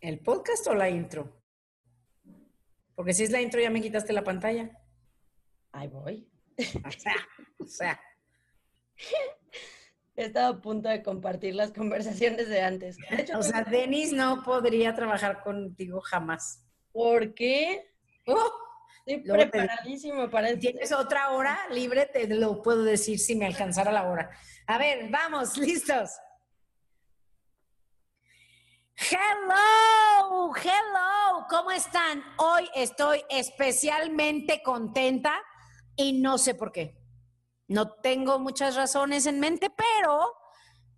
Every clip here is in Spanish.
¿El podcast o la intro? Porque si es la intro ya me quitaste la pantalla. Ahí voy. O sea, o sea. Estaba a punto de compartir las conversaciones de antes. De hecho, O sea, Denis no podría trabajar contigo jamás. ¿por qué? Oh, Estoy Luego te- preparadísimo para esto. ¿Tienes otra hora libre? Te lo puedo decir si me alcanzara la hora. A ver, vamos, listos. Hello, hello, ¿cómo están? Hoy estoy especialmente contenta y no sé por qué. No tengo muchas razones en mente, pero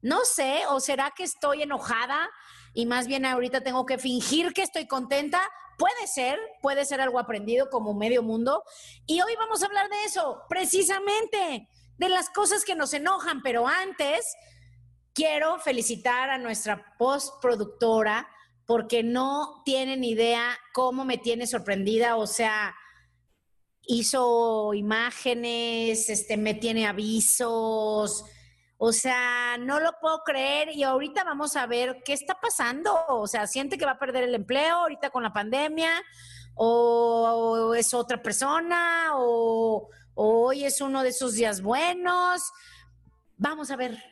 no sé, o será que estoy enojada y más bien ahorita tengo que fingir que estoy contenta. Puede ser, puede ser algo aprendido como medio mundo. Y hoy vamos a hablar de eso, precisamente, de las cosas que nos enojan, pero antes quiero felicitar a nuestra postproductora porque no tienen idea cómo me tiene sorprendida, o sea, hizo imágenes, este, me tiene avisos, o sea, no lo puedo creer y ahorita vamos a ver qué está pasando, o sea, siente que va a perder el empleo ahorita con la pandemia, o es otra persona, o, o hoy es uno de esos días buenos. Vamos a ver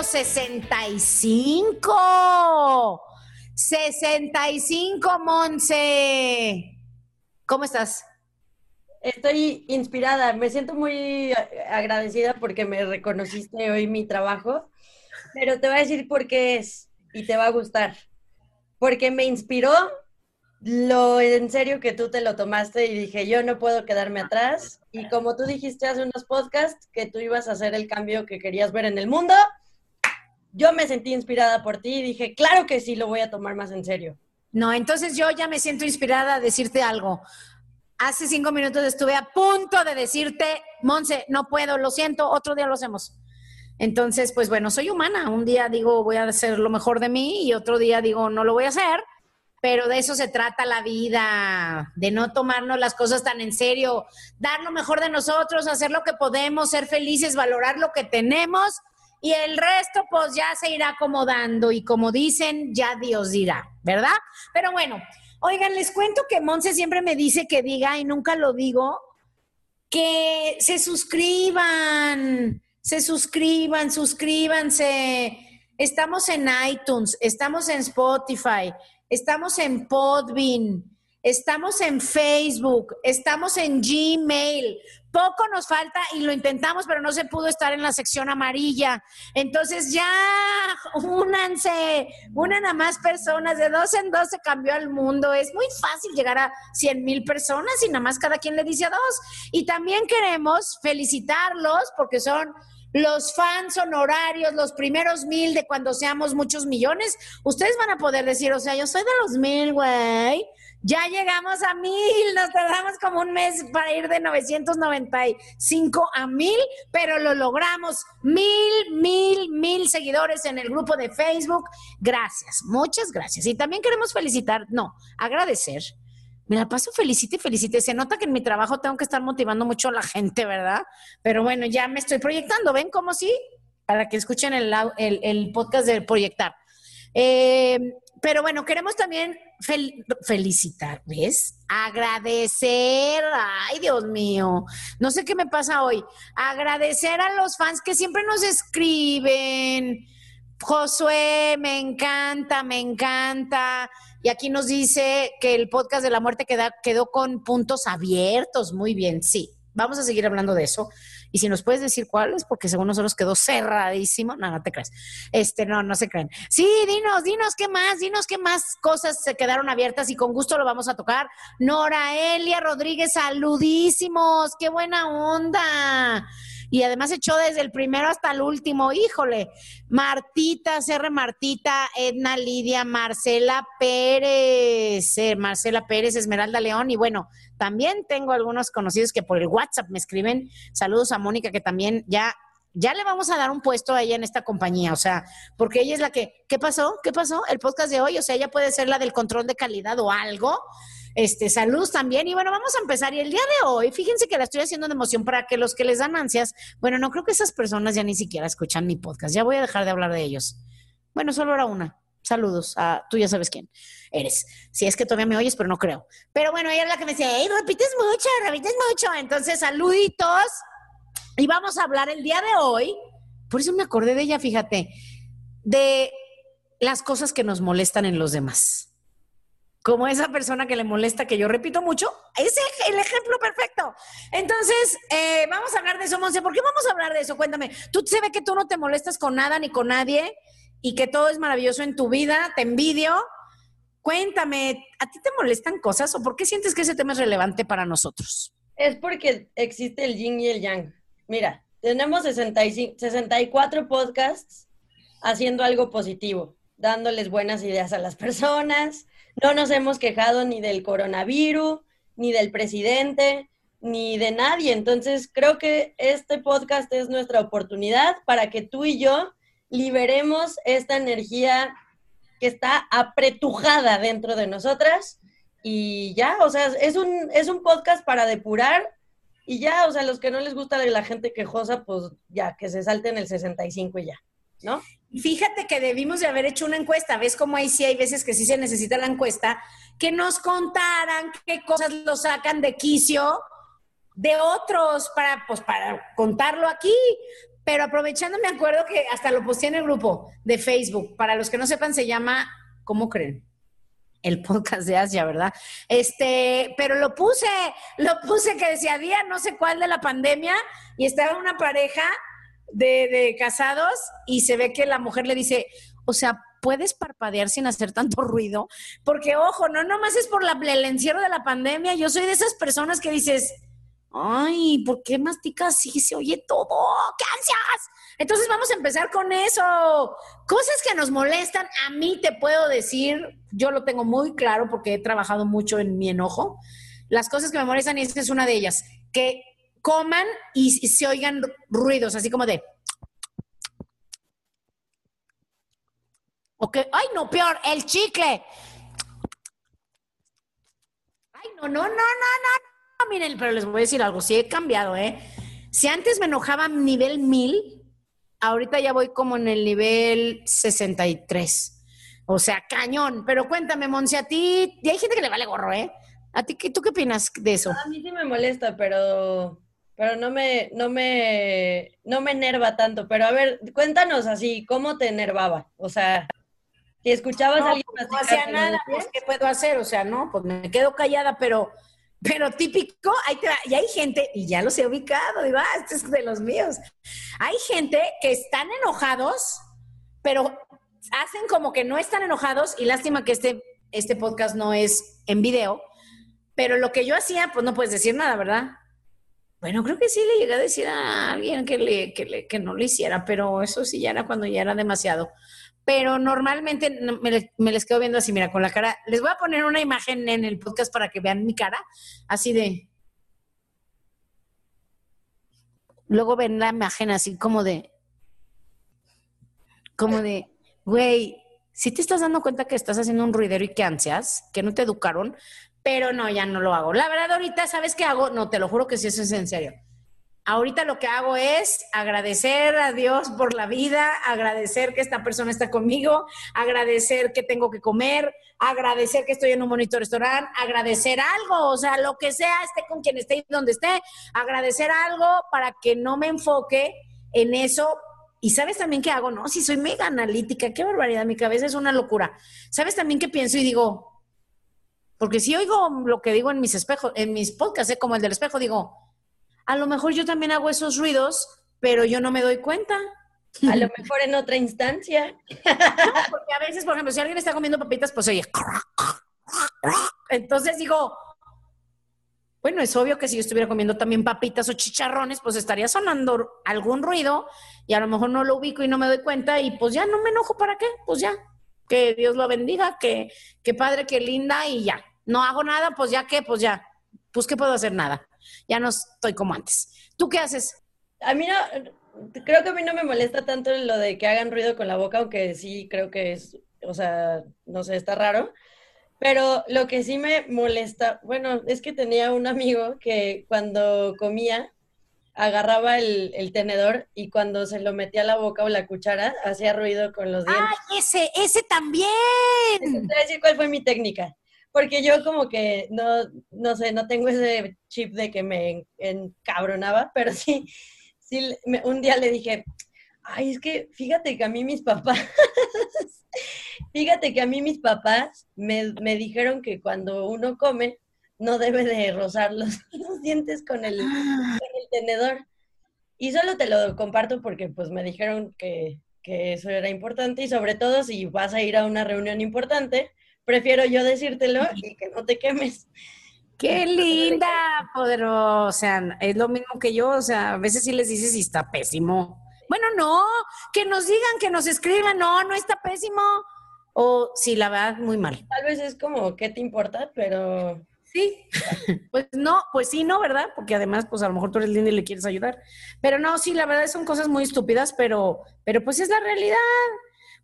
Número 65. 65, Monse. ¿Cómo estás? Estoy inspirada, me siento muy agradecida porque me reconociste hoy mi trabajo, pero te voy a decir por qué es y te va a gustar. Porque me inspiró lo en serio que tú te lo tomaste y dije, yo no puedo quedarme atrás. Y como tú dijiste hace unos podcasts que tú ibas a hacer el cambio que querías ver en el mundo, yo me sentí inspirada por ti y dije, claro que sí, lo voy a tomar más en serio. No, entonces yo ya me siento inspirada a decirte algo. Hace cinco minutos estuve a punto de decirte, Monse, no puedo, lo siento, otro día lo hacemos. Entonces, pues bueno, soy humana. Un día digo, voy a hacer lo mejor de mí y otro día digo, no lo voy a hacer. Pero de eso se trata la vida, de no tomarnos las cosas tan en serio, dar lo mejor de nosotros, hacer lo que podemos, ser felices, valorar lo que tenemos y el resto pues ya se irá acomodando y como dicen, ya Dios dirá, ¿verdad? Pero bueno, oigan, les cuento que Monse siempre me dice que diga y nunca lo digo, que se suscriban, se suscriban, suscríbanse. Estamos en iTunes, estamos en Spotify, estamos en Podbean, estamos en Facebook, estamos en Gmail. Poco nos falta y lo intentamos, pero no se pudo estar en la sección amarilla. Entonces ya, únanse, unan a más personas, de dos en dos se cambió el mundo. Es muy fácil llegar a 100 mil personas y nada más cada quien le dice a dos. Y también queremos felicitarlos porque son los fans honorarios, los primeros mil de cuando seamos muchos millones. Ustedes van a poder decir, o sea, yo soy de los mil, güey. Ya llegamos a mil, nos tardamos como un mes para ir de 995 a mil, pero lo logramos. Mil, mil, mil seguidores en el grupo de Facebook. Gracias, muchas gracias. Y también queremos felicitar, no, agradecer. Me la paso felicite, felicite. Se nota que en mi trabajo tengo que estar motivando mucho a la gente, ¿verdad? Pero bueno, ya me estoy proyectando. ¿Ven cómo sí? Para que escuchen el, podcast de proyectar. Eh, pero bueno, queremos también fel- felicitar, ¿ves? Agradecer, ay Dios mío, no sé qué me pasa hoy. Agradecer a los fans que siempre nos escriben. Josué, me encanta, me encanta. Y aquí nos dice que el podcast de la muerte queda- quedó con puntos abiertos. Muy bien, sí. Vamos a seguir hablando de eso. Y si nos puedes decir cuáles, porque según nosotros quedó cerradísimo. No, no te creas. Este, no, no se creen. Sí, dinos, dinos qué más, dinos qué más cosas se quedaron abiertas y con gusto lo vamos a tocar. Nora Elia Rodríguez, saludísimos, qué buena onda. Y además echó desde el primero hasta el último, híjole. Martita, CR Martita, Edna Lidia, Marcela Pérez, eh, Marcela Pérez, Esmeralda León. Y bueno, también tengo algunos conocidos que por el WhatsApp me escriben. Saludos a Mónica, que también ya ya le vamos a dar un puesto a ella en esta compañía, o sea, porque ella es la que, ¿qué pasó? ¿Qué pasó? El podcast de hoy, o sea, ella puede ser la del control de calidad o algo. Este, salud también. Y bueno, vamos a empezar. Y el día de hoy, fíjense que la estoy haciendo de emoción para que los que les dan ansias, bueno, no creo que esas personas ya ni siquiera escuchan mi podcast. Ya voy a dejar de hablar de ellos. Bueno, solo era una. Saludos a tú ya sabes quién eres. Si es que todavía me oyes, pero no creo. Pero bueno, ella es la que me dice, hey, repites mucho, repites mucho. Entonces, saluditos y vamos a hablar el día de hoy, por eso me acordé de ella, fíjate, de las cosas que nos molestan en los demás. Como esa persona que le molesta, que yo repito mucho, es el ejemplo perfecto. Entonces, eh, vamos a hablar de eso, Monse. ¿Por qué vamos a hablar de eso? Cuéntame. Tú se ve que tú no te molestas con nada ni con nadie y que todo es maravilloso en tu vida, te envidio. Cuéntame, ¿a ti te molestan cosas o por qué sientes que ese tema es relevante para nosotros? Es porque existe el yin y el yang. Mira, tenemos 65, 64 podcasts haciendo algo positivo, dándoles buenas ideas a las personas. No nos hemos quejado ni del coronavirus, ni del presidente, ni de nadie. Entonces, creo que este podcast es nuestra oportunidad para que tú y yo liberemos esta energía que está apretujada dentro de nosotras. Y ya, o sea, es un, es un podcast para depurar y ya, o sea, los que no les gusta de la gente quejosa, pues ya, que se salten el 65 y ya, ¿no? Fíjate que debimos de haber hecho una encuesta, ¿ves cómo ahí sí hay veces que sí se necesita la encuesta? Que nos contaran qué cosas lo sacan de quicio de otros para, pues, para contarlo aquí. Pero aprovechando, me acuerdo que hasta lo puse en el grupo de Facebook. Para los que no sepan, se llama, ¿cómo creen? el podcast de Asia, ¿verdad? Este, pero lo puse, lo puse que decía día no sé cuál de la pandemia y estaba una pareja de, de casados y se ve que la mujer le dice, o sea, puedes parpadear sin hacer tanto ruido, porque ojo, no nomás es por la, el encierro de la pandemia, yo soy de esas personas que dices, ay, ¿por qué masticas así? Se oye todo, ¡qué ansias! Entonces vamos a empezar con eso. Cosas que nos molestan, a mí te puedo decir, yo lo tengo muy claro porque he trabajado mucho en mi enojo. Las cosas que me molestan, y esta es una de ellas, que coman y se oigan ruidos, así como de... Ok, ay, no, peor, el chicle. Ay, no, no, no, no, no. Miren, pero les voy a decir algo, sí he cambiado, ¿eh? Si antes me enojaba nivel mil, ahorita ya voy como en el nivel 63. O sea, cañón. Pero cuéntame, Monse, a ti, y hay gente que le vale gorro, ¿eh? ¿A ti tú qué opinas de eso? A mí sí me molesta, pero pero no me no me no me enerva tanto, pero a ver, cuéntanos así, ¿cómo te enervaba? O sea, si escuchabas a alguien no hacía nada, pues, ¿qué puedo hacer? O sea, no, pues me quedo callada, pero pero típico, ahí te y hay gente, y ya los he ubicado, digo, ah, este es de los míos. Hay gente que están enojados, pero hacen como que no están enojados, y lástima que este, este podcast no es en video, pero lo que yo hacía, pues no puedes decir nada, ¿verdad? Bueno, creo que sí le llegué a decir a alguien que, le, le, no lo hiciera, pero eso sí ya era cuando ya era demasiado pero normalmente me, les quedo viendo así, mira, con la cara. Les voy a poner una imagen en el podcast para que vean mi cara, así de. Luego ven la imagen así como de. Como de, güey, si te estás dando cuenta que estás haciendo un ruidero y que ansias, que no te educaron, pero no, ya no lo hago. La verdad, ahorita, ¿sabes qué hago? No, te lo juro que sí, eso es en serio Ahorita lo que hago es agradecer a Dios por la vida, agradecer que esta persona está conmigo, agradecer que tengo que comer, agradecer que estoy en un bonito restaurante, agradecer algo, o sea, lo que sea, esté con quien esté y donde esté, agradecer algo para que no me enfoque en eso. Y sabes también qué hago, ¿no? Si soy mega analítica, qué barbaridad, mi cabeza es una locura. ¿Sabes también qué pienso y digo? Porque si oigo lo que digo en mis espejos, en mis podcasts, ¿eh? como el del espejo, digo, a lo mejor yo también hago esos ruidos, pero yo no me doy cuenta. A lo mejor en otra instancia. porque a veces, por ejemplo, si alguien está comiendo papitas, pues oye. Entonces digo, Bueno, es obvio que si yo estuviera comiendo también papitas o chicharrones, pues estaría sonando algún ruido y a lo mejor no lo ubico y no me doy cuenta y pues ya no me enojo para qué, pues ya, que Dios lo bendiga, que, que padre, que linda y ya. No hago nada, pues ya qué, pues ya, pues qué puedo hacer nada. Ya no estoy como antes. ¿Tú qué haces? A mí no, creo que a mí no me molesta tanto lo de que hagan ruido con la boca, aunque sí creo que es, o sea, no sé, está raro. Pero lo que sí me molesta, bueno, es que tenía un amigo que cuando comía agarraba el, tenedor y cuando se lo metía a la boca o la cuchara hacía ruido con los dientes. ¡Ay, ese, ese también! Te voy a decir cuál fue mi técnica. Porque yo como que no, no sé, no tengo ese chip de que me encabronaba, pero sí, sí, un día le dije, ay, es que fíjate que a mí mis papás Fíjate que a mí mis papás me, dijeron que cuando uno come no debe de rozar los, dientes con el, tenedor. Y solo te lo comparto porque pues me dijeron que, que eso era importante y sobre todo si vas a ir a una reunión importante, prefiero yo decírtelo y que no te quemes. Qué linda, poderosa. O sea, es lo mismo que yo. O sea, a veces sí les dices y está pésimo. Bueno, no, que nos digan, que nos escriban, no, no está pésimo. O sí, la verdad, muy mal. Tal vez es como, ¿qué te importa? Pero... Sí, pues no, pues sí, no, ¿verdad? Porque además, pues a lo mejor tú eres linda y le quieres ayudar. Pero no, sí, la verdad son cosas muy estúpidas, pero, pero pues es la realidad.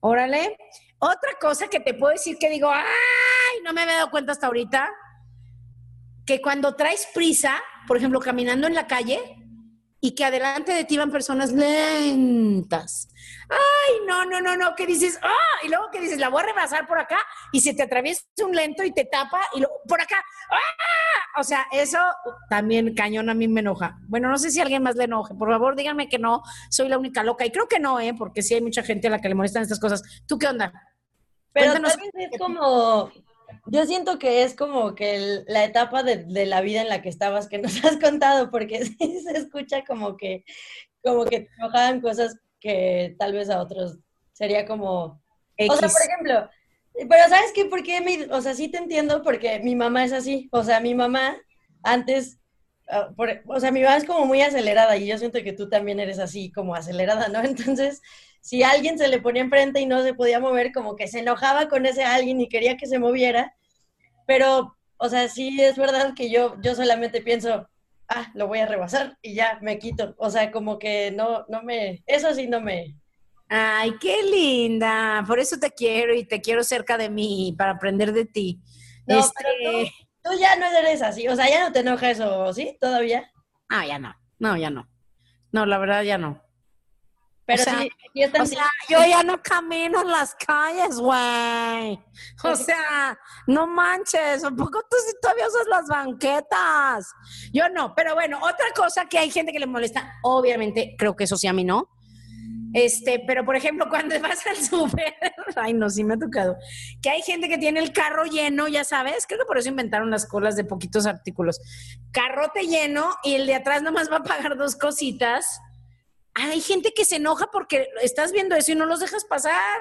Órale. Otra cosa que te puedo decir que digo, ay, no me había dado cuenta hasta ahorita, que cuando traes prisa, por ejemplo, caminando en la calle, y que adelante de ti van personas lentas. Ay, no, no, no, no, que dices, ah, y luego que dices, la voy a rebasar por acá y se te atraviesa un lento y te tapa y luego por acá, ah, o sea, eso también cañón a mí me enoja. Bueno, no sé si a alguien más le enoje, por favor díganme que no, soy la única loca y creo que no, ¿eh? porque sí hay mucha gente a la que le molestan estas cosas. ¿Tú qué onda? Pero tal vez es como, yo siento que es como que la etapa de, la vida en la que estabas que nos has contado, porque sí se escucha como que, como que te enojaban cosas que tal vez a otros sería como... O sea, por ejemplo, pero ¿sabes qué? ¿Por qué? Mi, o sea, sí te entiendo porque mi mamá es así. O sea, mi mamá antes, ah, o sea, mi mamá es como muy acelerada y yo siento que tú también eres así como acelerada, ¿no? Entonces, si alguien se le ponía enfrente y no se podía mover, como que se enojaba con ese alguien y quería que se moviera. Pero, o sea, sí es verdad que yo, yo solamente pienso, ah, lo voy a rebasar y ya me quito. O sea, como que no, no me, eso sí no me. Ay, qué linda. Por eso te quiero y te quiero cerca de mí para aprender de ti. No, este... tú, tú, ya no eres así. O sea, ya no te enoja eso, ¿sí? ¿Todavía? Ah, ya no. No, ya no. No, la verdad ya no. Pero o sea, yo ya no camino en las calles, güey. O sea, no manches, un poco tú sí todavía usas las banquetas. Yo no, pero bueno, otra cosa que hay gente que le molesta, obviamente, creo que eso sí a mí no. Este, pero por ejemplo, cuando vas al súper, ay no, sí me ha tocado, que hay gente que tiene el carro lleno, ya sabes, creo que por eso inventaron las colas de poquitos artículos. Carrote lleno y el de atrás nomás va a pagar dos cositas hay gente que se enoja porque estás viendo eso y no los dejas pasar.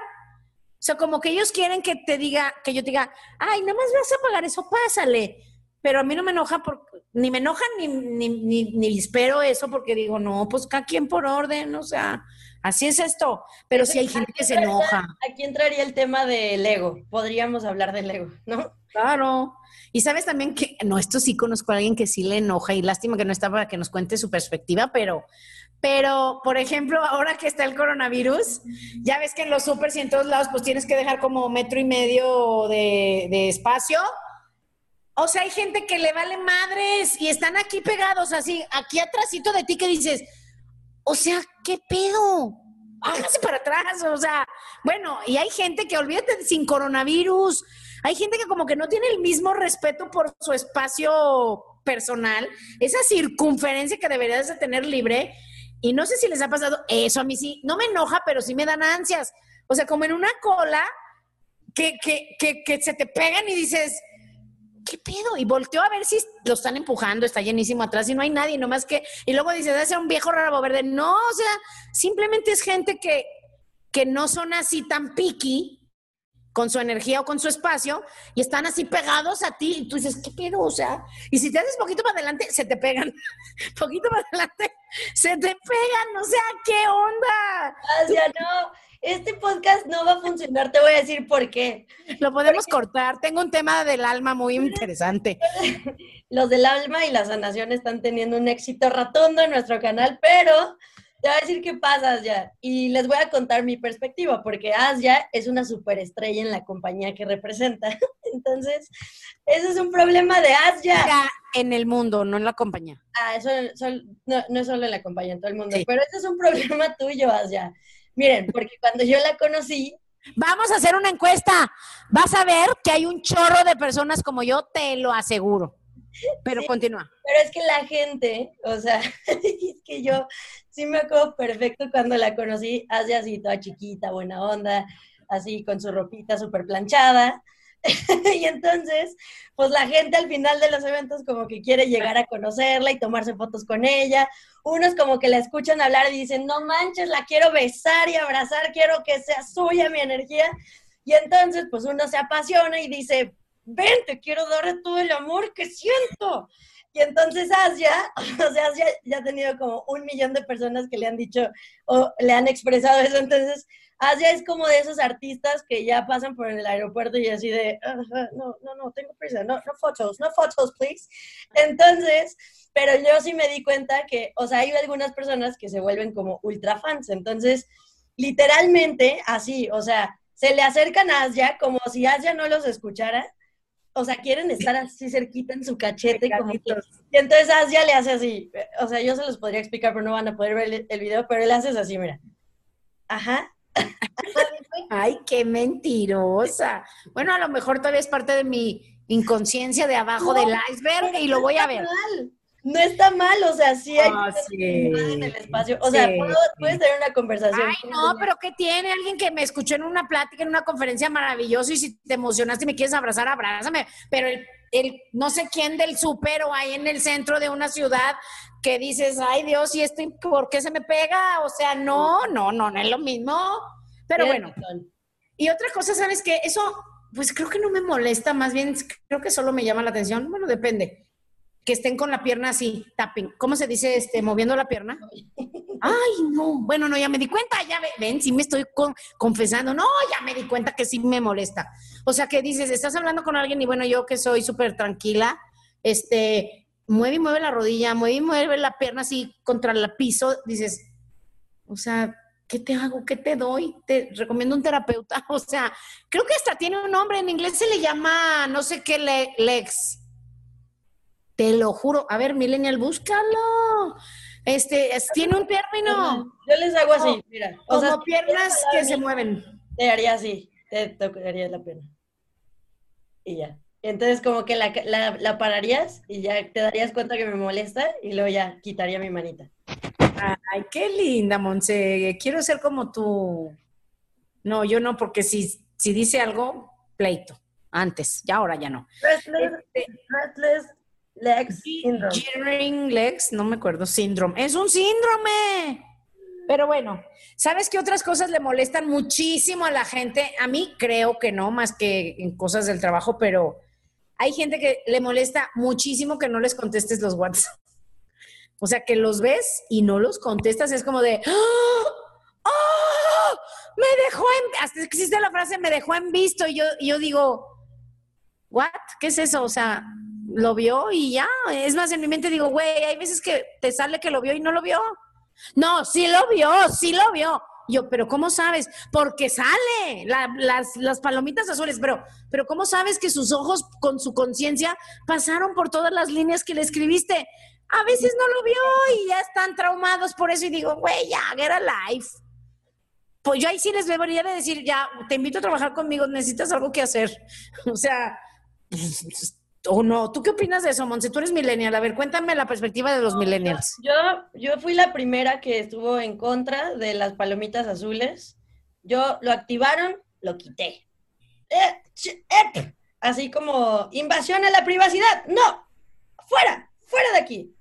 O sea, como que ellos quieren que te diga, que yo te diga, ay, nada más vas a pagar eso, pásale. Pero a mí no me enoja, por, ni me enoja ni, ni, ni, espero eso porque digo, no, pues cada quien por orden, o sea, así es esto. Pero si hay gente que se enoja. Aquí entraría el tema del ego. Podríamos hablar del ego, ¿no? Claro. Y sabes también que, no, esto sí conozco a alguien que sí le enoja y lástima que no está para que nos cuente su perspectiva, pero pero, por ejemplo, ahora que está el coronavirus, ya ves que en los supers y en todos lados, pues tienes que dejar como metro y medio de, espacio. O sea, hay gente que le vale madres y están aquí pegados así, aquí atrásito de ti que dices, o sea, ¿qué pedo? Hágase para atrás, o sea, bueno, y hay gente que olvídate sin coronavirus, hay gente que como que no tiene el mismo respeto por su espacio personal, esa circunferencia que deberías de tener libre, y no sé si les ha pasado eso, a mí sí, no me enoja, pero sí me dan ansias. O sea, como en una cola que, que, que, que se te pegan y dices, ¿qué pedo? Y volteo a ver si lo están empujando, está llenísimo atrás y no hay nadie, nomás que, y luego dices, debe ser un viejo rabo verde. No, o sea, simplemente es gente que, que no son así tan piqui con su energía o con su espacio y están así pegados a ti y tú dices, ¿qué pedo? O sea, y si te haces poquito para adelante, se te pegan. poquito para adelante, se te pegan. O sea, ¿qué onda? Asia, no, este podcast no va a funcionar, te voy a decir por qué. Lo podemos cortar. Tengo un tema del alma muy interesante. Los del alma y la sanación están teniendo un éxito rotundo en nuestro canal, pero te voy a decir qué pasa, Asia. Y les voy a contar mi perspectiva, porque Asia es una superestrella en la compañía que representa. Entonces, ese es un problema de Asia. En el mundo, no en la compañía. Ah, eso, no, no, es solo en la compañía, en todo el mundo. Pero ese es un problema tuyo, Asia. Miren, porque cuando yo la conocí, Vamos a hacer una encuesta. Vas a ver que hay un chorro de personas como yo, te lo aseguro. Pero continúa. Pero es que la gente, o sea, es que yo sí me acuerdo perfecto cuando la conocí, hace así toda chiquita, buena onda, así con su ropita súper planchada. y entonces, pues la gente al final de los eventos como que quiere llegar a conocerla y tomarse fotos con ella. Unos como que la escuchan hablar y dicen, no manches, la quiero besar y abrazar, quiero que sea suya mi energía. Y entonces, pues uno se apasiona y dice, ven, te quiero dar todo el amor que siento. Y entonces Asia, o sea, Asia ya ha tenido como un millón de personas que le han dicho o le han expresado eso. Entonces, Asia es como de esos artistas que ya pasan por el aeropuerto y así de, no, no, no, tengo prisa, no, no fotos, no fotos, please. Entonces, pero yo sí me di cuenta que, o sea, hay algunas personas que se vuelven como ultra fans. Entonces, literalmente así, o sea, se le acercan a Asia como si Asia no los escuchara o sea, quieren estar así cerquita en su cachete. Como y entonces Asia le hace así. O sea, yo se los podría explicar, pero no van a poder ver el, video, pero él hace así, mira. Ajá. Ay, qué mentirosa. Bueno, a lo mejor todavía es parte de mi inconsciencia de abajo del iceberg y lo voy a ver no está mal, o sea, sí hay ah, en el espacio. O sea, puedes tener una conversación. Ay, no, pero ¿qué tiene? Alguien que me escuchó en una plática, en una conferencia maravillosa y si te emocionaste y me quieres abrazar, abrázame. Pero el, el no sé quién del súper o ahí en el centro de una ciudad que dices, ay Dios, ¿y esto por qué se me pega? O sea, no, no, no, no es lo mismo. Pero bueno. Y otra cosa, ¿sabes qué? Eso, pues creo que no me molesta, más bien creo que solo me llama la atención. Bueno, depende que estén con la pierna así, tapping. ¿Cómo se dice? Este, moviendo la pierna. Ay, no. Bueno, no, ya me di cuenta, ya ven, sí me estoy confesando. No, ya me di cuenta que sí me molesta. O sea, que dices, estás hablando con alguien y bueno, yo que soy súper tranquila, este, mueve y mueve la rodilla, mueve y mueve la pierna así contra el piso, dices, o sea, ¿qué te hago? ¿Qué te doy? Te recomiendo un terapeuta. O sea, creo que hasta tiene un nombre, en inglés se le llama, no sé qué, lex te lo juro. A ver, Millennial, búscalo. Este, tiene un término. Yo les hago así, mira. O como piernas que se mueven. Te haría así, te tocaría la pena. Y ya. Entonces, como que la, la, pararías y ya te darías cuenta que me molesta y luego ya quitaría mi manita. Ay, qué linda, Monse. Quiero ser como tú. No, yo no, porque si, si dice algo, pleito. Antes, ya ahora ya no. Restless, este, restless Legs Syndrome. Legs, no me acuerdo, síndrome. Es un síndrome. Pero bueno, ¿sabes qué otras cosas le molestan muchísimo a la gente? A mí creo que no, más que en cosas del trabajo, pero hay gente que le molesta muchísimo que no les contestes los WhatsApp. O sea, que los ves y no los contestas, es como de, ¡Oh! ¡Oh! Me dejó en, hasta existe la frase, me dejó en visto, y yo, yo digo, ¿what? ¿Qué es eso? O sea, lo vio y ya. Es más, en mi mente digo, güey, hay veces que te sale que lo vio y no lo vio. No, sí lo vio, sí lo vio. Yo, pero ¿cómo sabes? Porque sale las, las, palomitas azules, pero, pero ¿cómo sabes que sus ojos con su conciencia pasaron por todas las líneas que le escribiste? A veces no lo vio y ya están traumados por eso y digo, güey, ya, get life. Pues yo ahí sí les debería de decir, ya, te invito a trabajar conmigo, necesitas algo que hacer. O sea, o no. ¿Tú qué opinas de eso, Monse? Tú eres millennial. A ver, cuéntame la perspectiva de los millennials. Yo, yo fui la primera que estuvo en contra de las palomitas azules. Yo lo activaron, lo quité. Eh, así como invasión a la privacidad. No, fuera, fuera de aquí.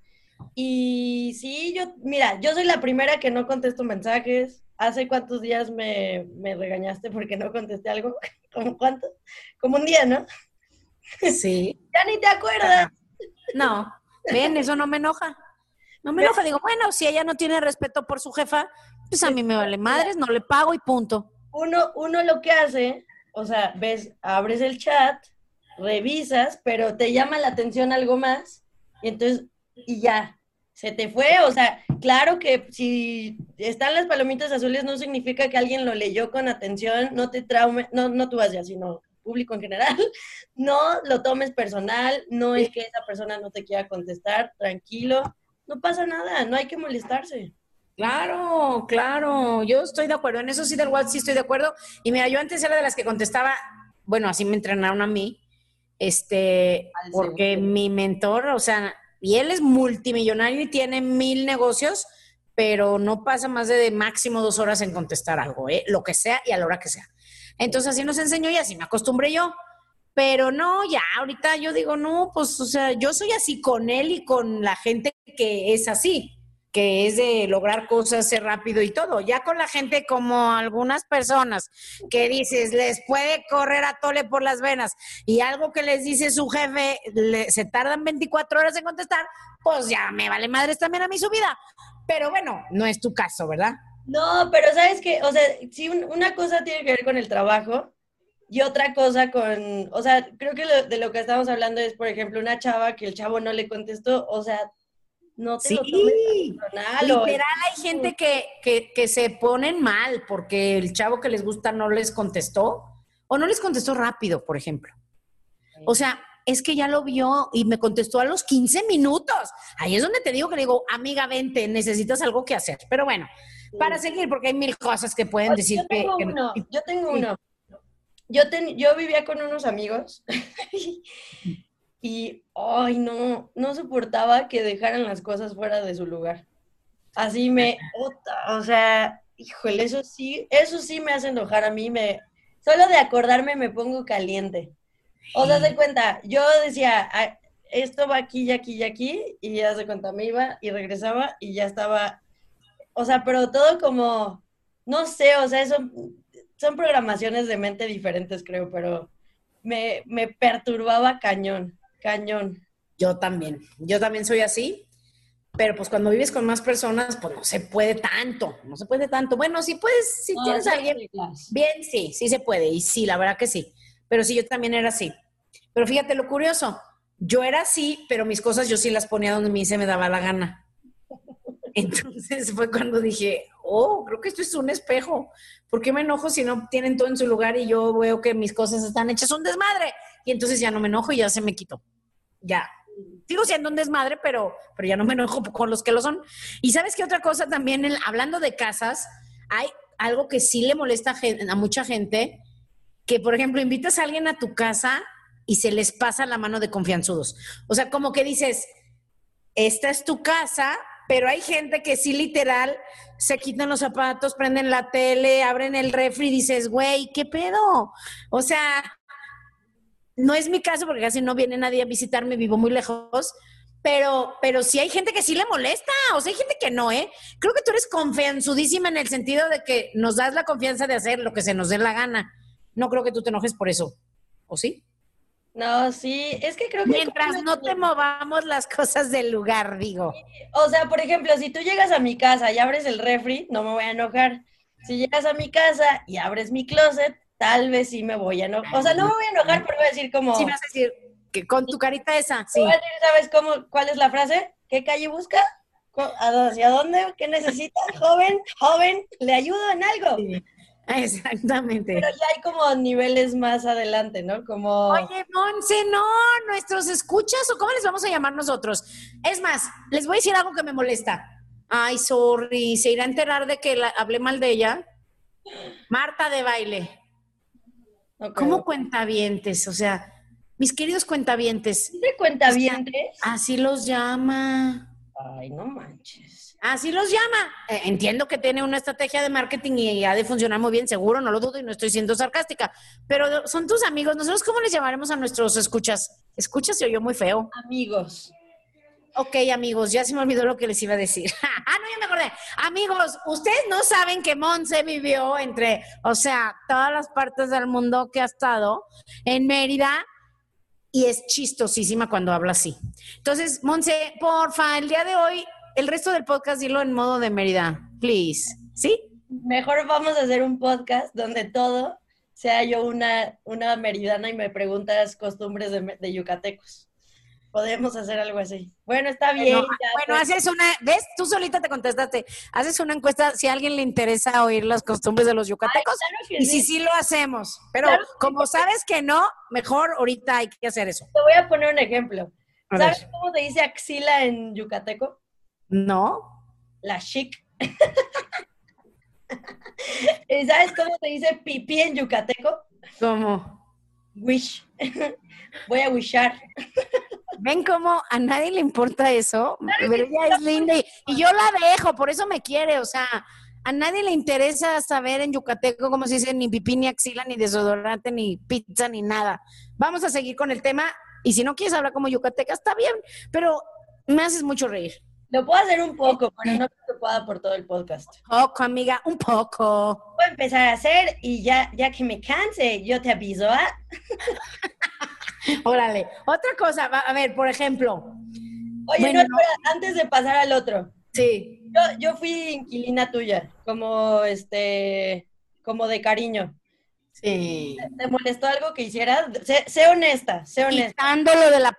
Y sí, yo, mira, yo soy la primera que no contesto mensajes. ¿Hace cuántos días me, me regañaste porque no contesté algo? ¿Como cuánto? Como un día, ¿no? Sí. Ya ni te acuerdas. No, ven, eso no me enoja. No me enoja, digo, bueno, si ella no tiene respeto por su jefa, pues a mí me vale madres, no le pago y punto. Uno, uno lo que hace, o sea, ves, abres el chat, revisas, pero te llama la atención algo más, y entonces, y ya, se te fue, o sea, claro que si están las palomitas azules no significa que alguien lo leyó con atención, no te traume, no, no tú ya, sino público en general, no lo tomes personal, no es que esa persona no te quiera contestar, tranquilo, no pasa nada, no hay que molestarse. Claro, claro, yo estoy de acuerdo, en eso sí del WhatsApp sí estoy de acuerdo. Y mira, yo antes era de las que contestaba, bueno, así me entrenaron a mí, este, porque mi mentor, o sea, y él es multimillonario y tiene mil negocios, pero no pasa más de, máximo dos horas en contestar algo, ¿eh? lo que sea y a la hora que sea. Entonces así nos enseñó y así me acostumbré yo. Pero no, ya, ahorita yo digo, no, pues, o sea, yo soy así con él y con la gente que es así, que es de lograr cosas, ser rápido y todo. Ya con la gente como algunas personas que dices, les puede correr a tole por las venas y algo que les dice su jefe, se tardan 24 horas en contestar, pues ya me vale madres también a mí su vida. Pero bueno, no es tu caso, ¿verdad? No, pero sabes que, o sea, si una cosa tiene que ver con el trabajo y otra cosa con, o sea, creo que de lo que estamos hablando es, por ejemplo, una chava que el chavo no le contestó, o sea, no te sí, lo personal. Literal, hay gente que, que, que se ponen mal porque el chavo que les gusta no les contestó o no les contestó rápido, por ejemplo. O sea, es que ya lo vio y me contestó a los 15 minutos. Ahí es donde te digo que le digo, amiga, vente, necesitas algo que hacer. Pero bueno, para seguir, porque hay mil cosas que pueden decir yo tengo que, Uno, yo tengo uno. Yo, yo vivía con unos amigos y, ay, no, no soportaba que dejaran las cosas fuera de su lugar. Así me, o sea, híjole, eso sí, eso sí me hace enojar a mí, me, solo de acordarme me pongo caliente. O sea, de cuenta, yo decía, esto va aquí y aquí y aquí, y ya se cuenta, me iba y regresaba y ya estaba o sea, pero todo como, no sé, o sea, eso, son programaciones de mente diferentes, creo, pero me, me perturbaba cañón, cañón. Yo también, yo también soy así, pero pues cuando vives con más personas, pues no se puede tanto, no se puede tanto. Bueno, si puedes, si tienes a alguien, bien, sí, sí se puede, y sí, la verdad que sí, pero sí, yo también era así. Pero fíjate lo curioso, yo era así, pero mis cosas yo sí las ponía donde mí se me daba la gana. Entonces fue cuando dije, oh, creo que esto es un espejo. ¿Por qué me enojo si no tienen todo en su lugar y yo veo que mis cosas están hechas un desmadre? Y entonces ya no me enojo y ya se me quitó. Ya. Sigo siendo un desmadre, pero, pero ya no me enojo con los que lo son. Y sabes qué otra cosa también, hablando de casas, hay algo que sí le molesta a, a mucha gente, que por ejemplo invitas a alguien a tu casa y se les pasa la mano de confianzudos. O sea, como que dices, esta es tu casa, pero hay gente que sí literal se quitan los zapatos, prenden la tele, abren el refri y dices, güey, ¿qué pedo? O sea, no es mi caso porque casi no viene nadie a visitarme, vivo muy lejos, pero, pero sí hay gente que sí le molesta, o sea, hay gente que no, ¿eh? Creo que tú eres confianzudísima en el sentido de que nos das la confianza de hacer lo que se nos dé la gana. No creo que tú te enojes por eso, ¿o sí? No, sí, es que creo que... Mientras no te movamos las cosas del lugar, digo. O sea, por ejemplo, si tú llegas a mi casa y abres el refri, no me voy a enojar. Si llegas a mi casa y abres mi closet, tal vez sí me voy a enojar. O sea, no me voy a enojar, pero voy a decir como... Sí, me vas a decir que con tu carita esa, sí. ¿sabes cómo, cuál es la frase? ¿Qué calle busca? ¿Hacia dónde? ¿Qué necesita? Joven, joven, ¿le ayudo en algo? Sí. Exactamente. Pero ya hay como niveles más adelante, ¿no? Como... Oye, Monse, no, nuestros escuchas o cómo les vamos a llamar nosotros. Es más, les voy a decir algo que me molesta. Ay, sorry, se irá a enterar de que hablé mal de ella. Marta de baile. ¿Cómo cuentavientes? O sea, mis queridos cuentavientes. ¿De cuentavientes? Así los llama. Ay, no manches. Así los llama. Eh, entiendo que tiene una estrategia de marketing y ha de funcionar muy bien, seguro, no lo dudo y no estoy siendo sarcástica. Pero son tus amigos. ¿Nosotros cómo les llamaremos a nuestros escuchas? Escuchas se oyó muy feo. Amigos. Ok, amigos, ya se me olvidó lo que les iba a decir. ah, no, ya me acordé. Amigos, ustedes no saben que Monse vivió entre, o sea, todas las partes del mundo que ha estado en Mérida y es chistosísima cuando habla así. Entonces, Monse, porfa, el día de hoy, el resto del podcast dilo en modo de Mérida, please. ¿Sí? Mejor vamos a hacer un podcast donde todo sea yo una, una meridana y me preguntas costumbres de, de yucatecos. Podemos hacer algo así. Bueno, está bien. Bueno, bueno haces una, ¿ves? Tú solita te contestaste. Haces una encuesta si a alguien le interesa oír las costumbres de los yucatecos. y si sí lo hacemos. Pero como sabes que no, mejor ahorita hay que hacer eso. Te voy a poner un ejemplo. ¿Sabes cómo te dice axila en yucateco? No. La chic. ¿Sabes cómo se dice pipí en yucateco? ¿Cómo? Wish. Voy a wishar. ¿Ven cómo a nadie le importa eso? Pero ella es linda y, yo la dejo, por eso me quiere, o sea, a nadie le interesa saber en yucateco cómo se dice ni pipí, ni axila, ni desodorante, ni pizza, ni nada. Vamos a seguir con el tema y si no quieres hablar como yucateca, está bien, pero me haces mucho reír. Lo puedo hacer un poco, pero no preocupada por todo el podcast. Poco, amiga, un poco. Voy a empezar a hacer y ya, ya que me canse, yo te aviso, ¿ah? Órale. Otra cosa, a ver, por ejemplo. Oye, no, antes de pasar al otro. Sí. Yo, yo fui inquilina tuya, como este, como de cariño. Sí. ¿Te molestó algo que hicieras? Sé, honesta, sé honesta. Quitándolo de la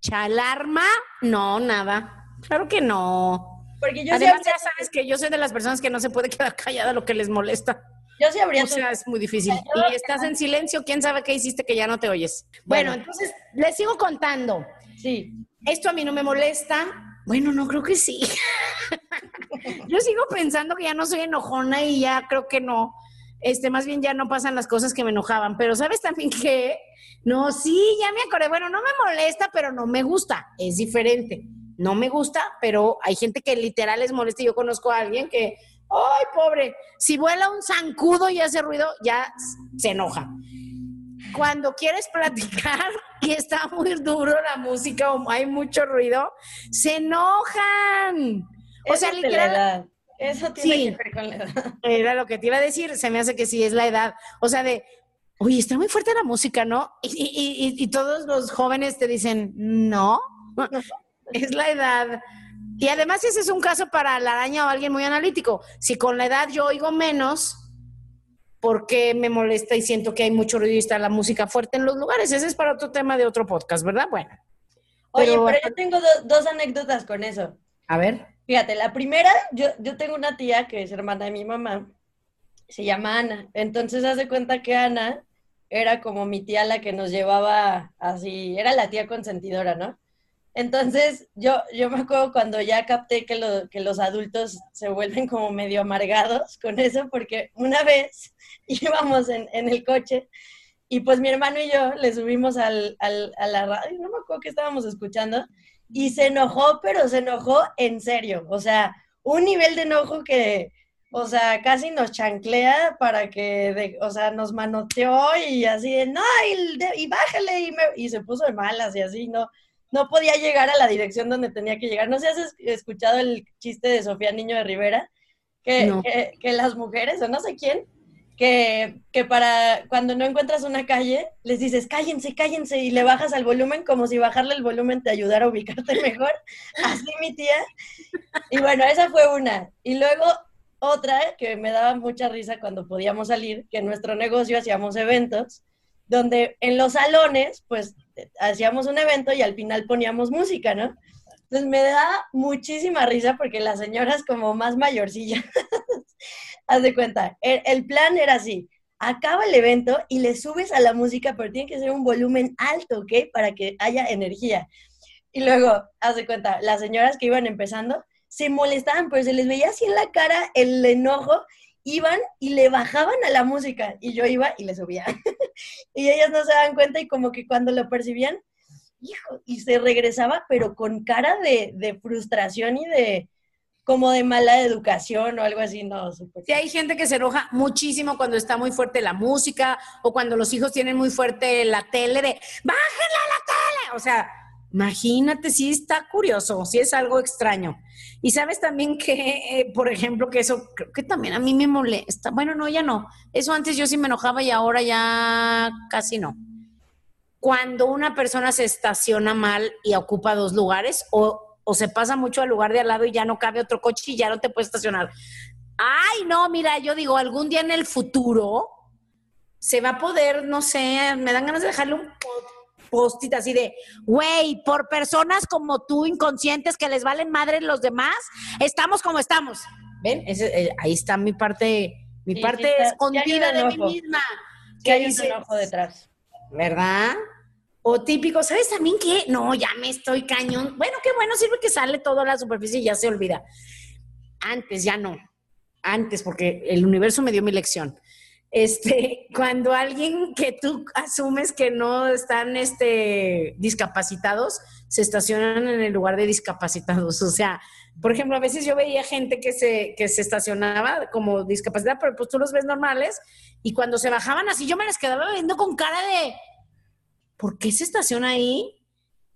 chalarma, no, nada. Claro que no. Porque yo Además, ya sabes que yo soy de las personas que no se puede quedar callada lo que les molesta. Yo sí habría. O sea, es muy difícil. Y estás en silencio, quién sabe qué hiciste que ya no te oyes. Bueno, entonces les sigo contando. Sí. Esto a mí no me molesta. Bueno, no creo que sí. Yo sigo pensando que ya no soy enojona y ya creo que no. Este, más bien ya no pasan las cosas que me enojaban. Pero ¿sabes también que No, sí, ya me acordé. Bueno, no me molesta, pero no me gusta. Es diferente. No me gusta, pero hay gente que literal les molesta. Yo conozco a alguien que ¡Ay, pobre! Si vuela un zancudo y hace ruido, ya se enoja. Cuando quieres platicar y está muy duro la música o hay mucho ruido, se enojan. O sea, literal. Eso tiene que ver con la edad. Era lo que te iba a decir, se me hace que sí es la edad. O sea, de, oye, está muy fuerte la música, ¿no? Y, y todos los jóvenes te dicen, no, es la edad. Y además ese es un caso para la araña o alguien muy analítico. Si con la edad yo oigo menos, ¿por qué me molesta y siento que hay mucho ruido y está la música fuerte en los lugares? Ese es para otro tema de otro podcast, ¿verdad? Bueno. Oye, pero, yo tengo dos anécdotas con eso. A ver. Fíjate, la primera, yo, yo tengo una tía que es hermana de mi mamá, se llama Ana. Entonces hace cuenta que Ana era como mi tía la que nos llevaba así, era la tía consentidora, ¿no? Entonces, yo, yo me acuerdo cuando ya capté que, que los adultos se vuelven como medio amargados con eso, porque una vez íbamos en, el coche y pues mi hermano y yo le subimos al, al, a la radio, no me acuerdo qué estábamos escuchando, y se enojó, pero se enojó en serio, o sea, un nivel de enojo que, o sea, casi nos chanclea para que, o sea, nos manoteó y así, de, no, y, y bájale, y, me, y se puso de malas y así, ¿no? No podía llegar a la dirección donde tenía que llegar. No sé si has escuchado el chiste de Sofía Niño de Rivera, que, que, las mujeres, o no sé quién, que, que, para cuando no encuentras una calle, les dices, cállense, cállense, y le bajas al volumen como si bajarle el volumen te ayudara a ubicarte mejor. Así mi tía. Y bueno, esa fue una. Y luego otra que me daba mucha risa cuando podíamos salir, que en nuestro negocio hacíamos eventos, donde en los salones, pues hacíamos un evento y al final poníamos música, ¿no? Entonces me da muchísima risa porque las señoras como más mayorcillas, haz de cuenta, el, plan era así, acaba el evento y le subes a la música, pero tiene que ser un volumen alto, ¿ok? Para que haya energía. Y luego, haz de cuenta, las señoras que iban empezando se molestaban, pero se les veía así en la cara el enojo iban y le bajaban a la música y yo iba y le subía. y ellas no se daban cuenta y como que cuando lo percibían, hijo, y se regresaba, pero con cara de, frustración y de como de mala educación o algo así, no. Sí, hay gente que se enoja muchísimo cuando está muy fuerte la música o cuando los hijos tienen muy fuerte la tele de, bájenla la tele, o sea, Imagínate, sí está curioso, sí es algo extraño. Y sabes también que, eh, por ejemplo, que eso creo que también a mí me molesta. Bueno, no, ya no. Eso antes yo sí me enojaba y ahora ya casi no. Cuando una persona se estaciona mal y ocupa dos lugares o, o se pasa mucho al lugar de al lado y ya no cabe otro coche y ya no te puedes estacionar. Ay, no, mira, yo digo, algún día en el futuro se va a poder, no sé, me dan ganas de dejarle un post-it así de, güey, por personas como tú, inconscientes, que les valen madre los demás, estamos como estamos. ¿Ven? Eh, ahí está mi parte, mi parte escondida de mí misma. Que hay un enojo detrás. ¿Verdad? O típico, ¿sabes también qué? No, ya me estoy cañón. Bueno, qué bueno, sirve que sale toda la superficie y ya se olvida. Antes, ya no. Antes, porque el universo me dio mi lección este, cuando alguien que tú asumes que no están este, discapacitados, se estacionan en el lugar de discapacitados. O sea, por ejemplo, a veces yo veía gente que se, que se estacionaba como discapacidad, pero pues tú los ves normales, y cuando se bajaban así, yo me les quedaba viendo con cara de, ¿por qué se estaciona ahí?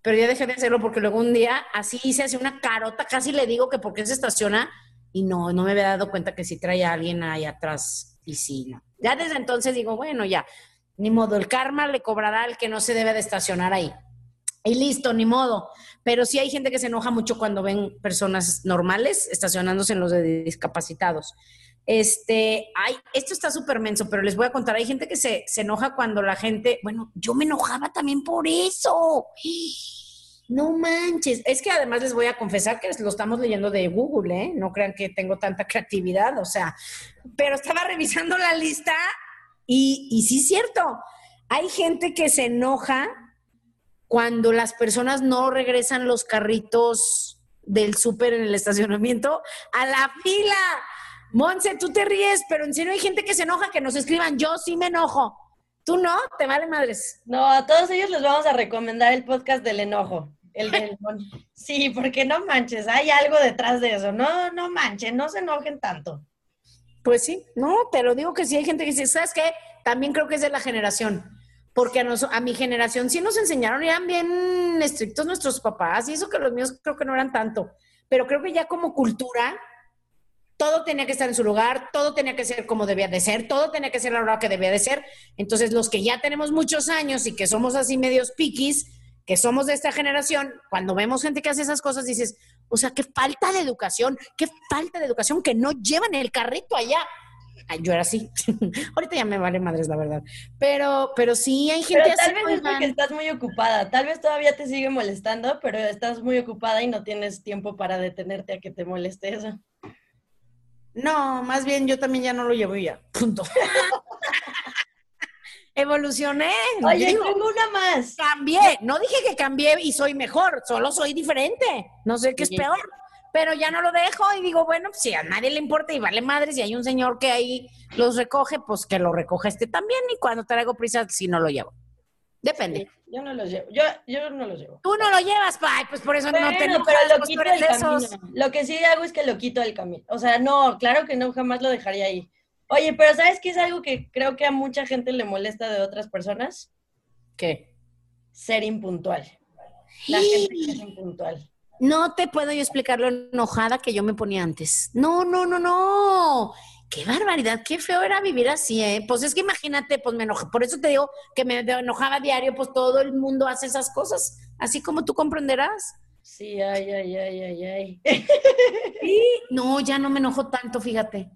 Pero ya dejé de hacerlo porque luego un día así se hace una carota, casi le digo que por qué se estaciona, y no, no me había dado cuenta que si trae a alguien ahí atrás, y sí, no. Ya desde entonces digo, bueno, ya, ni modo, el karma le cobrará al que no se debe de estacionar ahí. Y listo, ni modo. Pero sí hay gente que se enoja mucho cuando ven personas normales estacionándose en los de discapacitados. Este, ay, esto está súper menso, pero les voy a contar, hay gente que se, se enoja cuando la gente, bueno, yo me enojaba también por eso. No manches. Es que además les voy a confesar que lo estamos leyendo de Google, ¿eh? No crean que tengo tanta creatividad, o sea, pero estaba revisando la lista y, sí es cierto. Hay gente que se enoja cuando las personas no regresan los carritos del súper en el estacionamiento a la fila. Monse, tú te ríes, pero en serio hay gente que se enoja, que nos escriban, yo sí me enojo. ¿Tú no? ¿Te vale madres? No, a todos ellos les vamos a recomendar el podcast del enojo. El del sí, porque no manches, hay algo detrás de eso. No, no manchen, no se enojen tanto. Pues sí, no, pero digo que sí hay gente que dice, ¿sabes qué? También creo que es de la generación. Porque a, a mi generación sí nos enseñaron, eran bien estrictos nuestros papás, y eso que los míos creo que no eran tanto. Pero creo que ya como cultura, todo tenía que estar en su lugar, todo tenía que ser como debía de ser, todo tenía que ser la hora que debía de ser. Entonces, los que ya tenemos muchos años y que somos así medios piquis, que somos de esta generación, cuando vemos gente que hace esas cosas, dices, o sea, qué falta de educación, qué falta de educación que no llevan el carrito allá. yo era así. Ahorita ya me vale madres, la verdad. Pero, pero sí hay gente pero tal vez es porque estás muy ocupada. Tal vez todavía te sigue molestando, pero estás muy ocupada y no tienes tiempo para detenerte a que te moleste eso. No, más bien yo también ya no lo llevo ya. Punto. Evolucioné. Oye, tengo una más. Cambié. No dije que cambié y soy mejor, solo soy diferente. No sé qué es peor. Pero ya no lo dejo y digo, bueno, si a nadie le importa y vale madre, si hay un señor que ahí los recoge, pues que lo recoja este también. Y cuando traigo prisa, si no lo llevo. Depende. yo no los llevo. Yo, yo no los llevo. Tú no lo llevas, Pai, pues por eso no te pero lo pues quito del camino. Lo que sí hago es que lo quito del camino. O sea, no, claro que no, jamás lo dejaría ahí. Oye, pero ¿sabes qué es algo que creo que a mucha gente le molesta de otras personas? ¿Qué? Ser impuntual. La gente que es impuntual. No te puedo yo explicar lo enojada que yo me ponía antes. No, no, no, no qué barbaridad, qué feo era vivir así, ¿eh? Pues es que imagínate, pues me enojé, por eso te digo que me enojaba diario, pues todo el mundo hace esas cosas, así como tú comprenderás. Sí, ay, ay, ay, ay, ay. Sí, no, ya no me enojo tanto, fíjate.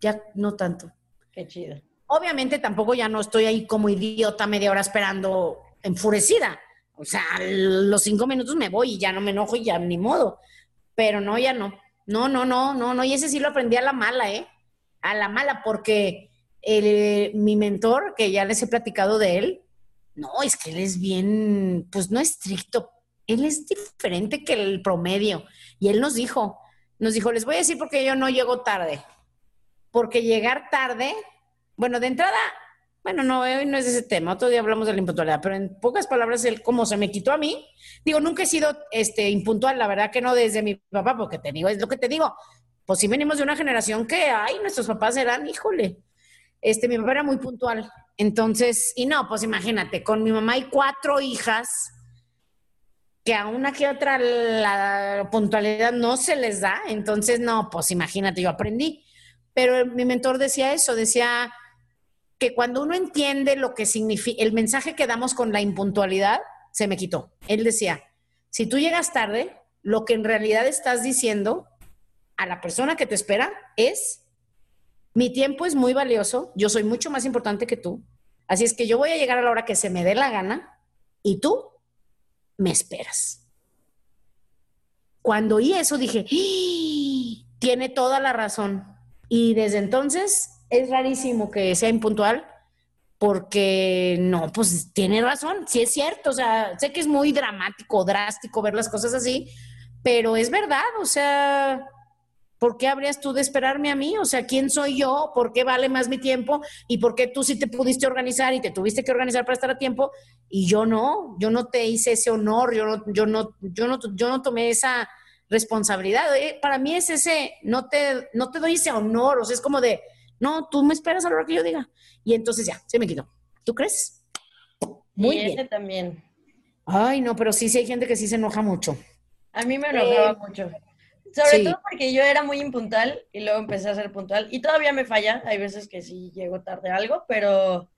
Ya no tanto. Qué chido. Obviamente tampoco ya no estoy ahí como idiota media hora esperando enfurecida. O sea, los cinco minutos me voy y ya no me enojo y ya ni modo. Pero no, ya no. No, no, no, no, no. Y ese sí lo aprendí a la mala, ¿eh? A la mala, porque mi mentor, que ya les he platicado de él, no, es que él es bien, pues no estricto. Él es diferente que el promedio. Y él nos dijo, nos dijo, les voy a decir porque yo no llego tarde. Porque llegar tarde, bueno, de entrada, bueno, no, hoy no es ese tema, otro día hablamos de la impuntualidad, pero en pocas palabras, él como se me quitó a mí, digo, nunca he sido este, impuntual, la verdad que no desde mi papá, porque te digo, es lo que te digo, pues sí venimos de una generación que, ay, nuestros papás eran, híjole, este, mi papá era muy puntual, entonces, y no, pues imagínate, con mi mamá y cuatro hijas, que a una que otra la puntualidad no se les da, entonces no, pues imagínate, yo aprendí. Pero mi mentor decía eso, decía que cuando uno entiende lo que significa, el mensaje que damos con la impuntualidad, se me quitó. Él decía, si tú llegas tarde, lo que en realidad estás diciendo a la persona que te espera es, mi tiempo es muy valioso, yo soy mucho más importante que tú, así es que yo voy a llegar a la hora que se me dé la gana y tú me esperas. Cuando oí eso dije, ¡Ah! tiene toda la razón. Y desde entonces es rarísimo que sea impuntual porque no, pues tiene razón, sí es cierto, o sea, sé que es muy dramático, drástico ver las cosas así, pero es verdad, o sea, ¿por qué habrías tú de esperarme a mí? O sea, ¿quién soy yo? ¿Por qué vale más mi tiempo? ¿Y por qué tú sí te pudiste organizar y te tuviste que organizar para estar a tiempo y yo no? Yo no te hice ese honor, yo no, yo no, yo no, yo no tomé esa responsabilidad. Para mí es ese, no te, no te doy ese honor, o sea, es como de, no, tú me esperas a la hora que yo diga. Y entonces ya, se me quitó. ¿Tú crees? Muy y bien. también. Ay, no, pero sí, sí hay gente que sí se enoja mucho. A mí me enojaba mucho. Sobre todo porque yo era muy impuntual y luego empecé a ser puntual. Y todavía me falla, hay veces que sí llego tarde a algo, pero,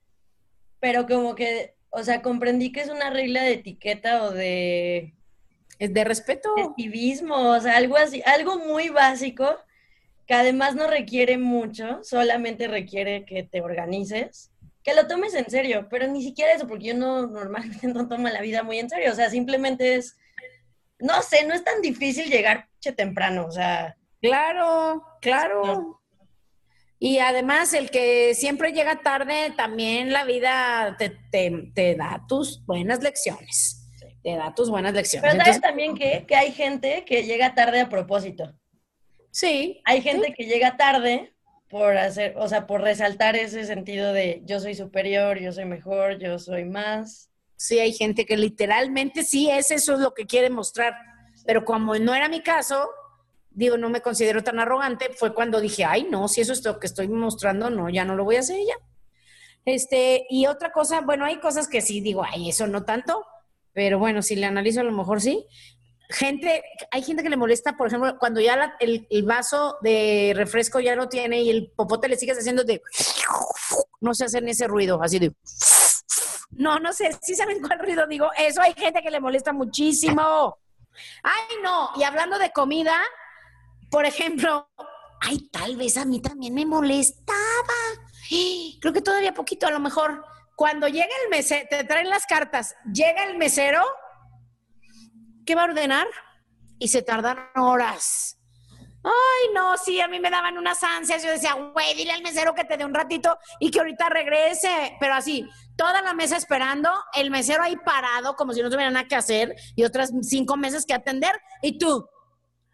pero como que, o sea, comprendí que es una regla de etiqueta o de... Es de respeto. De civismo, o sea, algo así, algo muy básico que además no requiere mucho, solamente requiere que te organices, que lo tomes en serio, pero ni siquiera eso, porque yo no normalmente no tomo la vida muy en serio, o sea, simplemente es no sé, no es tan difícil llegar temprano, o sea. Claro, claro. Y además, el que siempre llega tarde, también la vida te, da tus buenas lecciones. Te da tus buenas lecciones. Pero sabes también que, que, hay gente que llega tarde a propósito. Sí. Hay gente que llega tarde por hacer, o sea, por resaltar ese sentido de yo soy superior, yo soy mejor, yo soy más sí hay gente que literalmente sí es eso es lo que quiere mostrar. Pero como no era mi caso, digo, no me considero tan arrogante, fue cuando dije, ay, no, si eso es lo que estoy mostrando, no, ya no lo voy a hacer ya. Este, y otra cosa, bueno, hay cosas que sí digo, ay, eso no tanto, pero bueno, si le analizo a lo mejor sí. Gente, hay gente que le molesta, por ejemplo, cuando ya el, vaso de refresco ya no tiene y el popote le sigues haciendo de, no se hacen ese ruido, así de, no, no sé, si saben cuál ruido digo. Eso hay gente que le molesta muchísimo. Ay, no. Y hablando de comida, por ejemplo, ay, tal vez a mí también me molestaba. Creo que todavía poquito, a lo mejor. Cuando llega el mesero, te traen las cartas, llega el mesero, ¿qué va a ordenar? Y se tardan horas. Ay, no, sí, a mí me daban unas ansias. Yo decía, güey, dile al mesero que te dé un ratito y que ahorita regrese. Pero así, toda la mesa esperando, el mesero ahí parado, como si no tuviera nada que hacer y otras cinco meses que atender. Y tú,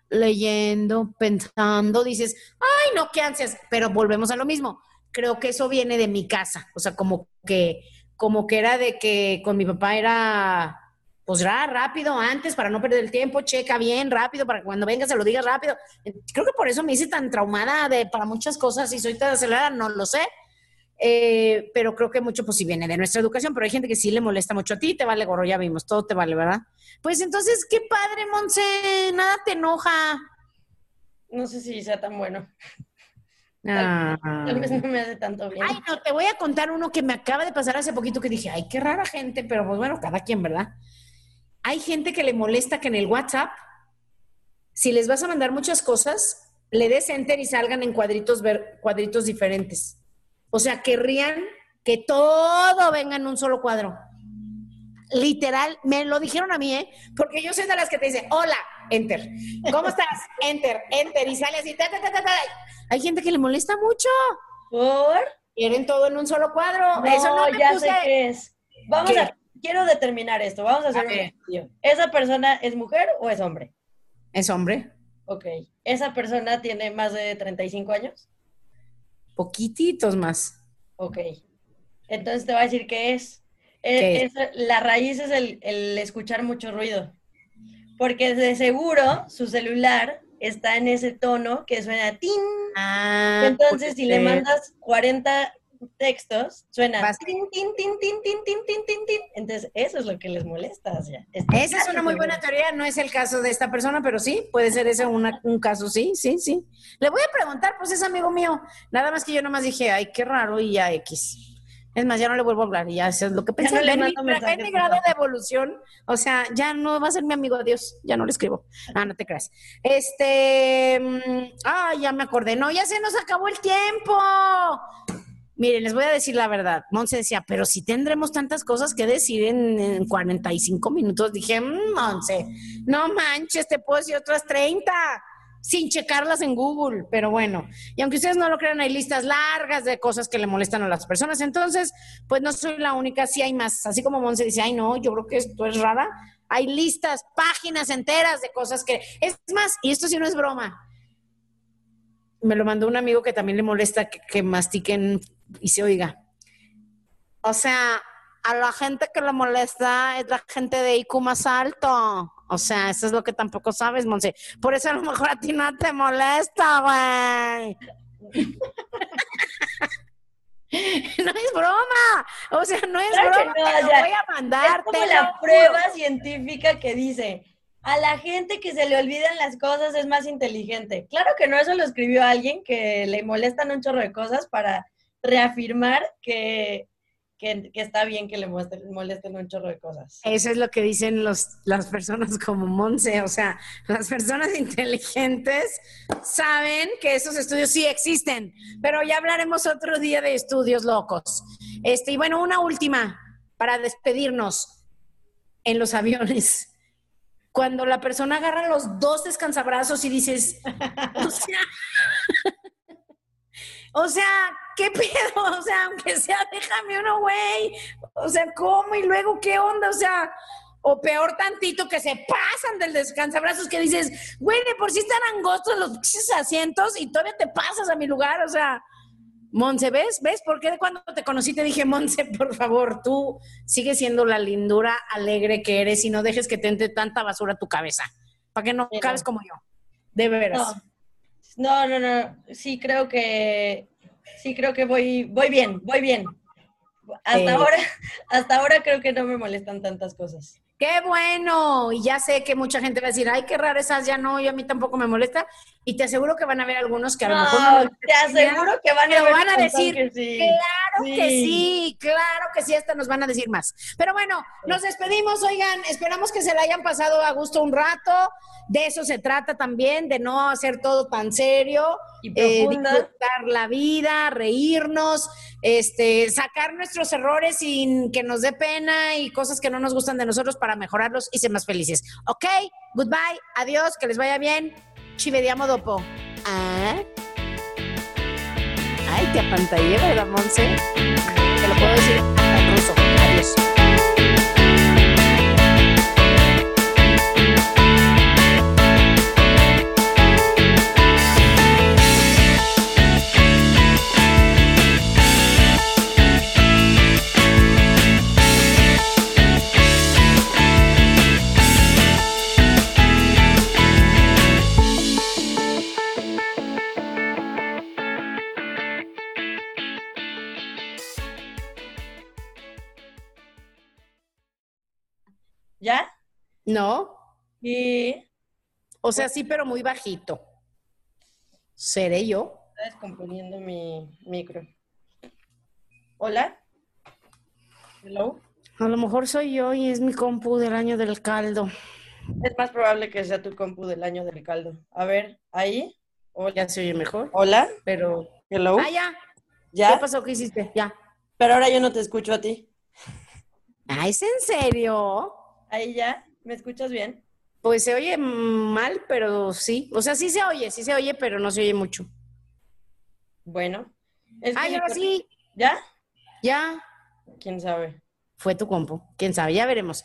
leyendo, pensando, dices, ay, no, qué ansias. Pero volvemos a lo mismo. Creo que eso viene de mi casa. O sea, como que, como que era de que con mi papá era pues ya rápido antes para no perder el tiempo, checa bien rápido para que cuando venga se lo digas rápido. Creo que por eso me hice tan traumada de, para muchas cosas y soy tan acelerada, no lo sé. Eh, pero creo que mucho pues sí viene de nuestra educación, pero hay gente que sí le molesta mucho a ti, te vale gorro, ya vimos, todo te vale, ¿verdad? Pues entonces, qué padre, Monse, nada te enoja. No sé si sea tan bueno. Ah. Tal, vez no me hace tanto bien. Ay, no, te voy a contar uno que me acaba de pasar hace poquito que dije, ay, qué rara gente, pero pues bueno, cada quien, ¿verdad? Hay gente que le molesta que en el WhatsApp, si les vas a mandar muchas cosas, le des enter y salgan en cuadritos, ver, cuadritos diferentes. O sea, querrían que todo venga en un solo cuadro. Literal, me lo dijeron a mí, ¿eh? Porque yo soy de las que te dice, hola, enter. ¿Cómo estás? enter, enter. Y sale así, ta, ta, ta, ta, Hay gente que le molesta mucho. ¿Por? Quieren todo en un solo cuadro. No, Eso no me ya sé qué es. Vamos a quiero determinar esto. Vamos a hacer un estudio. ¿Esa persona es mujer o es hombre? Es hombre. Ok. ¿Esa persona tiene más de 35 años? Poquititos más. Ok. Entonces te va a decir que es. es, la raíz es el, escuchar mucho ruido. Porque de seguro su celular está en ese tono que suena tin. Ah, Entonces, si le mandas 40 textos suena Vas. tin, tin, tin, tin, tin, tin, tin, tin, tin. Entonces, eso es lo que les molesta. o sea, Esa es una muy buena teoría, no es el caso de esta persona, pero sí, puede ser ese una- un caso, sí, sí, sí. Le voy a preguntar, pues es amigo mío. Nada más que yo nomás dije, ay, qué raro, y ya X. Es más, ya no le vuelvo a hablar, y ya eso es lo que pensé. no Ven mi- grado de evolución, o sea, ya no va a ser mi amigo, adiós, ya no le escribo. Ah, no te creas. Este, mm, ah, ya me acordé, no, ya se nos acabó el tiempo. Miren, les voy a decir la verdad. Monse decía, pero si tendremos tantas cosas que decir en, en 45 minutos. Dije, "Mm, Monse, no manches, te puedo decir otras 30 sin checarlas en Google. Pero bueno, y aunque ustedes no lo crean, hay listas largas de cosas que le molestan a las personas. Entonces, pues no soy la única, sí hay más. Así como Monse dice, ay, no, yo creo que esto es rara. Hay listas, páginas enteras de cosas que... Es más, y esto sí no es broma me lo mandó un amigo que también le molesta que mastiquen y se oiga. O sea, a la gente que le molesta es la gente de IQ más alto. O sea, eso es lo que tampoco sabes, Monse. Por eso a lo mejor a ti no te molesta, güey. no es broma. O sea, no es Claro que broma. no, lo o sea, voy a mandar. es como la lo prueba juro. científica que dice, a la gente que se le olvidan las cosas es más inteligente. Claro que no, eso lo escribió alguien que le molestan un chorro de cosas para reafirmar que, que, que está bien que le molesten, molesten un chorro de cosas. Eso es lo que dicen los, las personas como Monse, o sea, las personas inteligentes saben que esos estudios sí existen, pero ya hablaremos otro día de estudios locos. Este, y bueno, una última para despedirnos en los aviones. Cuando la persona agarra los dos descansabrazos y dices, o sea, o sea, ¿qué pedo? O sea, aunque sea, déjame uno, güey. O sea, ¿cómo? Y luego, ¿qué onda? O sea, o peor tantito que se pasan del descansabrazos que dices, güey, de por sí están angostos los asientos y todavía te pasas a mi lugar. O sea, Monse, ¿ves? ¿Ves? ¿Por qué cuando te conocí te dije, Monse, por favor, tú sigues siendo la lindura alegre que eres y no dejes que te entre tanta basura a tu cabeza? Para que no cabes como yo. De veras. No, no, no, no. Sí creo que, sí creo que voy, voy bien, voy bien. Hasta Eh. ahora, hasta ahora creo que no me molestan tantas cosas. ¡Qué bueno! Y ya sé que mucha gente va a decir, ay, qué rara esas, ya no, yo a mí tampoco me molesta. Y te aseguro que van a haber algunos que a lo mejor no te aseguro que van a, ver van a decir, que sí. Claro que Sí. claro que sí, hasta nos van a decir más. Pero bueno, nos despedimos, oigan, esperamos que se la hayan pasado a gusto un rato. De eso se trata también, de no hacer todo tan serio, Y eh, disfrutar la vida, reírnos, este, sacar nuestros errores sin que nos dé pena y cosas que no nos gustan de nosotros para mejorarlos y ser más felices. Ok, goodbye, adiós, que les vaya bien. Ci vediamo dopo. Ah. Ay, te apantallé, ¿verdad, Monse? Te lo puedo decir hasta ruso. Adiós. ¿No? Y O sea, sí, pero muy bajito. ¿Seré yo? está descomponiendo mi micro. ¿Hola? ¿Hello? A lo mejor soy yo y es mi compu del año del caldo. Es más probable que sea tu compu del año del caldo. A ver, ahí. Hola. Ya se oye mejor, Hola. pero... Hello. Ah, ya. ¿Ya? ¿Qué pasó? ¿Qué hiciste? Ya. Pero ahora yo no te escucho a ti. Ah, ¿es en serio? Ahí ya. ¿Me escuchas bien? Pues se oye mal, pero sí. O sea, sí se oye, sí se oye, pero no se oye mucho. Bueno. Es que Ay, ahora sí. ¿Ya? Ya. ¿Quién sabe? Fue tu compu. Quién sabe, ya veremos.